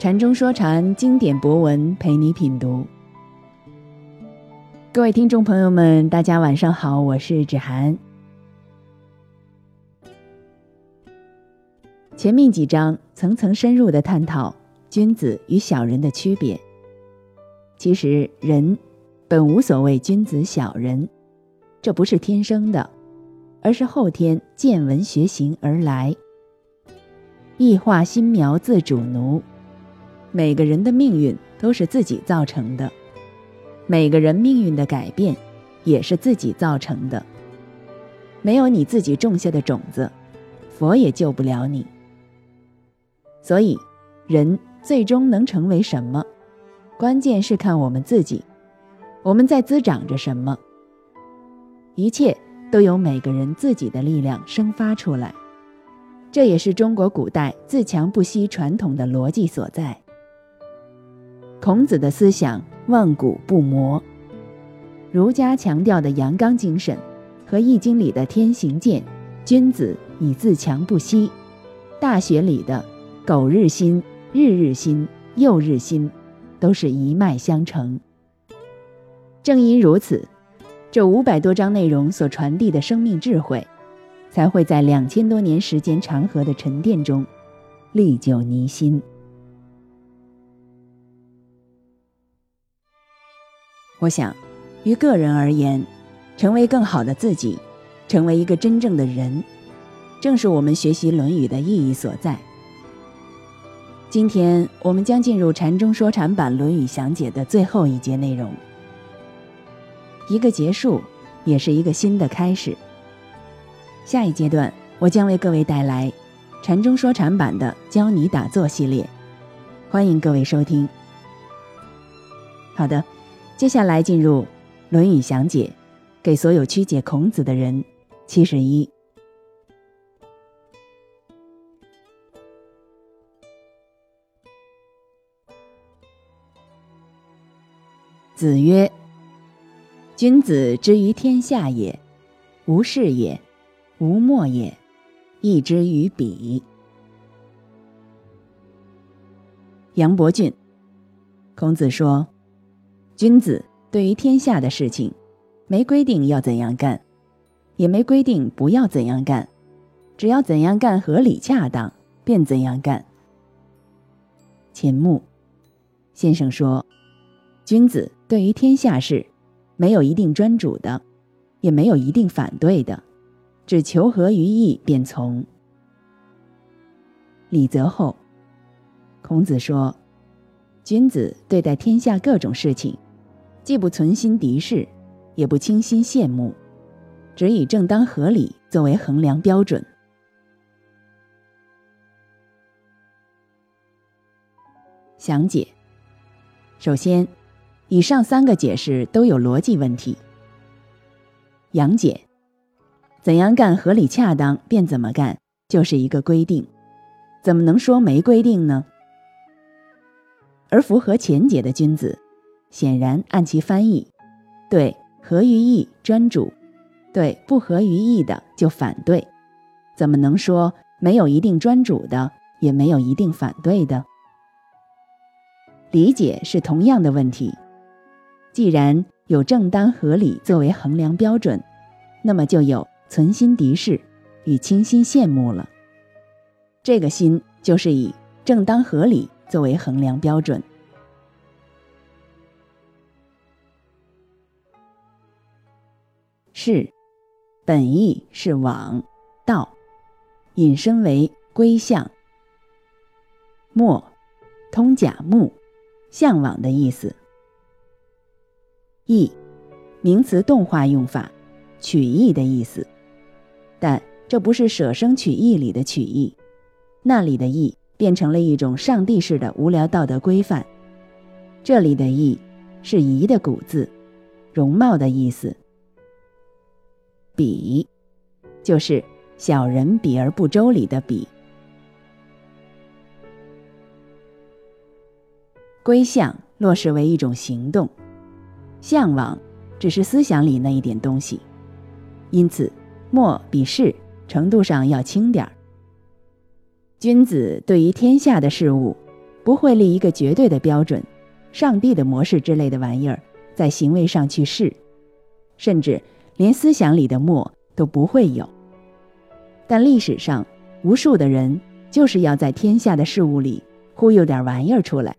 禅中说禅，经典博文陪你品读。各位听众朋友们，大家晚上好，我是芷涵。前面几章层层深入的探讨君子与小人的区别。其实人本无所谓君子小人，这不是天生的，而是后天见闻学行而来。异化心苗自主奴，每个人的命运都是自己造成的。每个人命运的改变，也是自己造成的。没有你自己种下的种子，佛也救不了你。所以，人最终能成为什么，关键是看我们自己，我们在滋长着什么。一切都由每个人自己的力量生发出来，这也是中国古代自强不息传统的逻辑所在。孔子的思想。万古不磨。儒家强调的阳刚精神，和《易经》里的天行健，君子以自强不息；《大学》里的苟日新、日日新、又日新，都是一脉相承。正因如此，这五百多章内容所传递的生命智慧，才会在两千多年时间长河的沉淀中，历久弥新。我想，于个人而言，成为更好的自己，成为一个真正的人，正是我们学习《论语》的意义所在。今天我们将进入禅中说禅版《论语详解》的最后一节内容，一个结束，也是一个新的开始。下一阶段，我将为各位带来禅中说禅版的教你打坐系列，欢迎各位收听。好的。接下来进入《论语详解》，给所有曲解孔子的人。七十一。子曰：“君子之于天下也，无事也，无莫也，义之于彼。”杨伯峻，孔子说。君子对于天下的事情，没规定要怎样干，也没规定不要怎样干，只要怎样干合理恰当，便怎样干。钱穆先生说，君子对于天下事，没有一定专主的，也没有一定反对的，只求合于义便从。李泽厚，孔子说，君子对待天下各种事情。既不存心敌视，也不倾心羡慕，只以正当合理作为衡量标准。详解：首先，以上三个解释都有逻辑问题。杨解：怎样干合理恰当便怎么干，就是一个规定，怎么能说没规定呢？而符合前解的君子。显然，按其翻译，对合于义专主，对不合于义的就反对，怎么能说没有一定专主的，也没有一定反对的？理解是同样的问题。既然有正当合理作为衡量标准，那么就有存心敌视与倾心羡慕了。这个心就是以正当合理作为衡量标准。是，本意是往道，引申为归向。墨，通假目，向往的意思。意，名词动画用法，取义的意思。但这不是舍生取义里的取义，那里的义变成了一种上帝式的无聊道德规范。这里的义是仪的古字，容貌的意思。比，就是小人比而不周里的比。归向落实为一种行动，向往只是思想里那一点东西，因此莫比是程度上要轻点儿。君子对于天下的事物，不会立一个绝对的标准，上帝的模式之类的玩意儿，在行为上去试，甚至连思想里的墨都不会有。但历史上无数的人就是要在天下的事物里忽悠点玩意儿出来，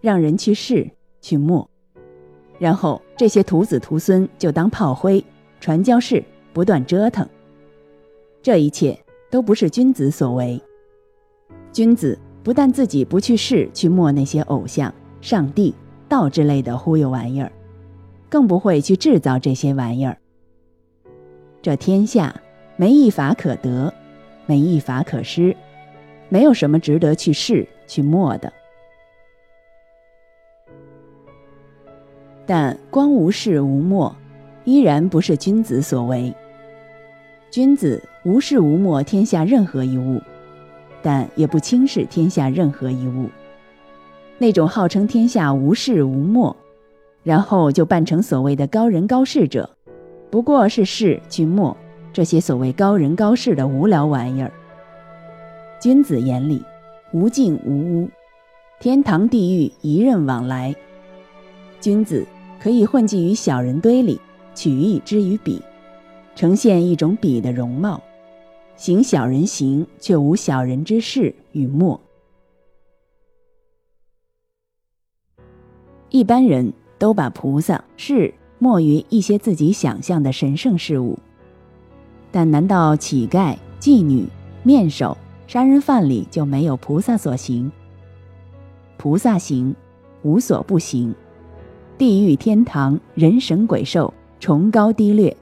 让人去试去墨，然后这些徒子徒孙就当炮灰，传教士不断折腾。这一切都不是君子所为。君子不但自己不去试去墨那些偶像、上帝、道之类的忽悠玩意儿，更不会去制造这些玩意儿。这天下。没一法可得，没一法可失，没有什么值得去试去摸的。但光无事无墨，依然不是君子所为。君子无事无墨天下任何一物，但也不轻视天下任何一物。那种号称天下无事无墨，然后就扮成所谓的高人高士者，不过是事去末。这些所谓高人高士的无聊玩意儿，君子眼里无尽无污，天堂地狱一任往来。君子可以混迹于小人堆里，取义之于彼，呈现一种彼的容貌，行小人行，却无小人之事与墨。一般人都把菩萨是莫于一些自己想象的神圣事物。但难道乞丐、妓女、面首、杀人犯里就没有菩萨所行？菩萨行，无所不行；地狱、天堂、人神鬼兽、崇高低劣，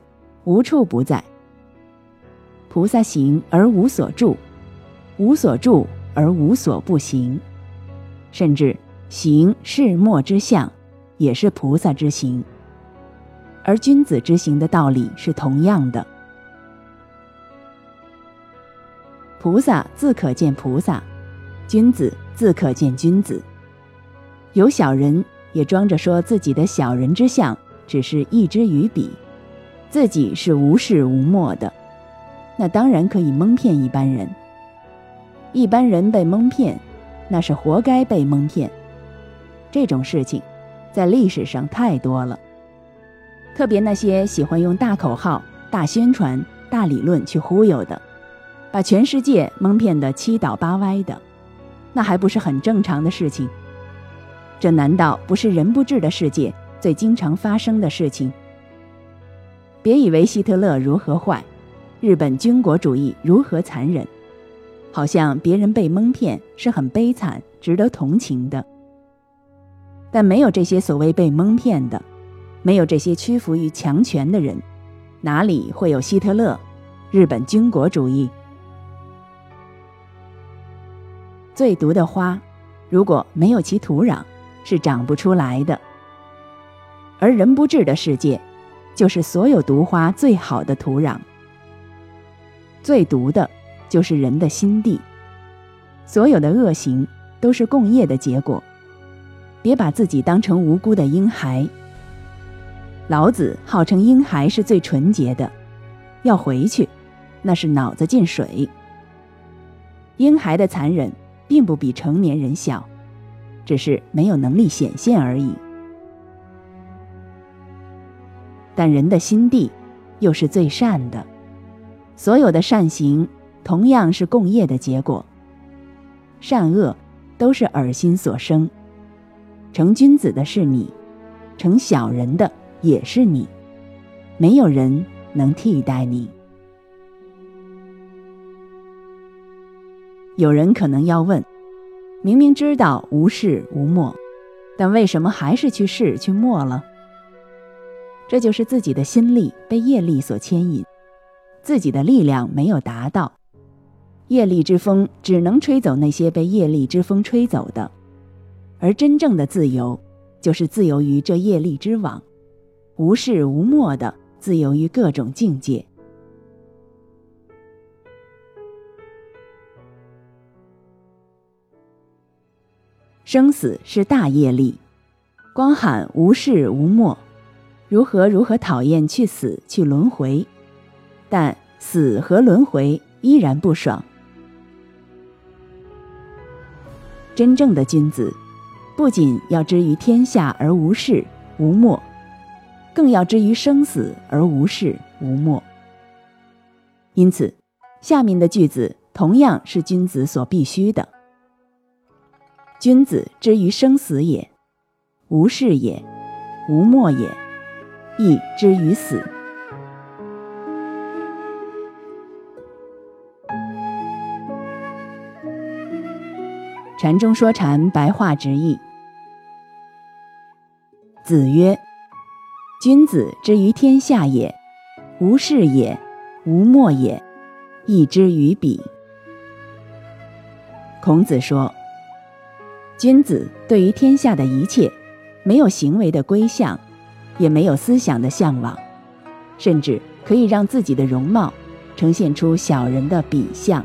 无处不在。菩萨行而无所住，无所住而无所不行，甚至行是末之相，也是菩萨之行。而君子之行的道理是同样的。菩萨自可见菩萨，君子自可见君子。有小人也装着说自己的小人之相只是一支于笔，自己是无事无墨的，那当然可以蒙骗一般人。一般人被蒙骗，那是活该被蒙骗。这种事情在历史上太多了，特别那些喜欢用大口号、大宣传、大理论去忽悠的。把全世界蒙骗得七倒八歪的，那还不是很正常的事情？这难道不是人不治的世界最经常发生的事情？别以为希特勒如何坏，日本军国主义如何残忍，好像别人被蒙骗是很悲惨、值得同情的。但没有这些所谓被蒙骗的，没有这些屈服于强权的人，哪里会有希特勒、日本军国主义？最毒的花，如果没有其土壤，是长不出来的。而人不治的世界，就是所有毒花最好的土壤。最毒的，就是人的心地。所有的恶行，都是共业的结果。别把自己当成无辜的婴孩。老子号称婴孩是最纯洁的，要回去，那是脑子进水。婴孩的残忍。并不比成年人小，只是没有能力显现而已。但人的心地又是最善的，所有的善行同样是共业的结果。善恶都是耳心所生，成君子的是你，成小人的也是你，没有人能替代你。有人可能要问：明明知道无事无莫，但为什么还是去试去默了？这就是自己的心力被业力所牵引，自己的力量没有达到，业力之风只能吹走那些被业力之风吹走的，而真正的自由，就是自由于这业力之网，无事无莫的自由于各种境界。生死是大业力，光喊无事无莫，如何如何讨厌去死去轮回，但死和轮回依然不爽。真正的君子，不仅要知于天下而无事无莫，更要知于生死而无事无莫。因此，下面的句子同样是君子所必须的。君子之于生死也，无事也，无莫也，亦之于死。禅中说禅，白话直译。子曰：“君子之于天下也，无事也，无莫也，亦之于彼。”孔子说。君子对于天下的一切，没有行为的归向，也没有思想的向往，甚至可以让自己的容貌呈现出小人的比相。